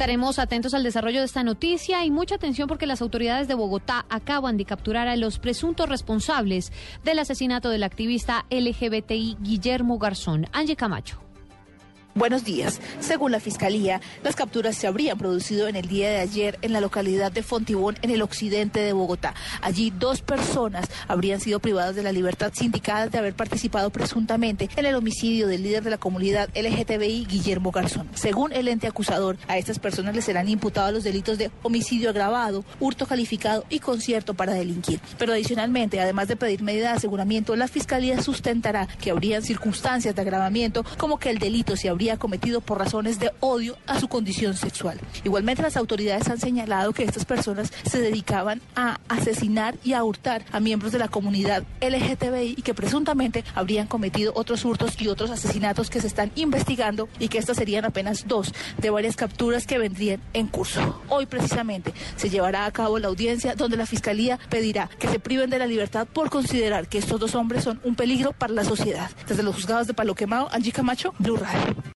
Estaremos atentos al desarrollo de esta noticia y mucha atención porque las autoridades de Bogotá acaban de capturar a los presuntos responsables del asesinato del activista LGBTI Guillermo Garzón. Angie Camacho. Buenos días. Según la Fiscalía, las capturas se habrían producido en el día de ayer en la localidad de Fontibón, en el occidente de Bogotá. Allí dos personas habrían sido privadas de la libertad sindicadas de haber participado presuntamente en el homicidio del líder de la comunidad LGTBI, Guillermo Garzón. Según el ente acusador, a estas personas les serán imputados los delitos de homicidio agravado, hurto calificado y concierto para delinquir. Pero adicionalmente, además de pedir medida de aseguramiento, la Fiscalía sustentará que habrían circunstancias de agravamiento como que el delito se habría cometido por razones de odio a su condición sexual. Igualmente las autoridades han señalado que estas personas se dedicaban a asesinar y a hurtar a miembros de la comunidad LGTBI y que presuntamente habrían cometido otros hurtos y otros asesinatos que se están investigando y que estas serían apenas dos de varias capturas que vendrían en curso. Hoy precisamente se llevará a cabo la audiencia donde la Fiscalía pedirá que se priven de la libertad por considerar que estos dos hombres son un peligro para la sociedad. Desde los juzgados de Palo Quemado, Angie Camacho, Blue Radio.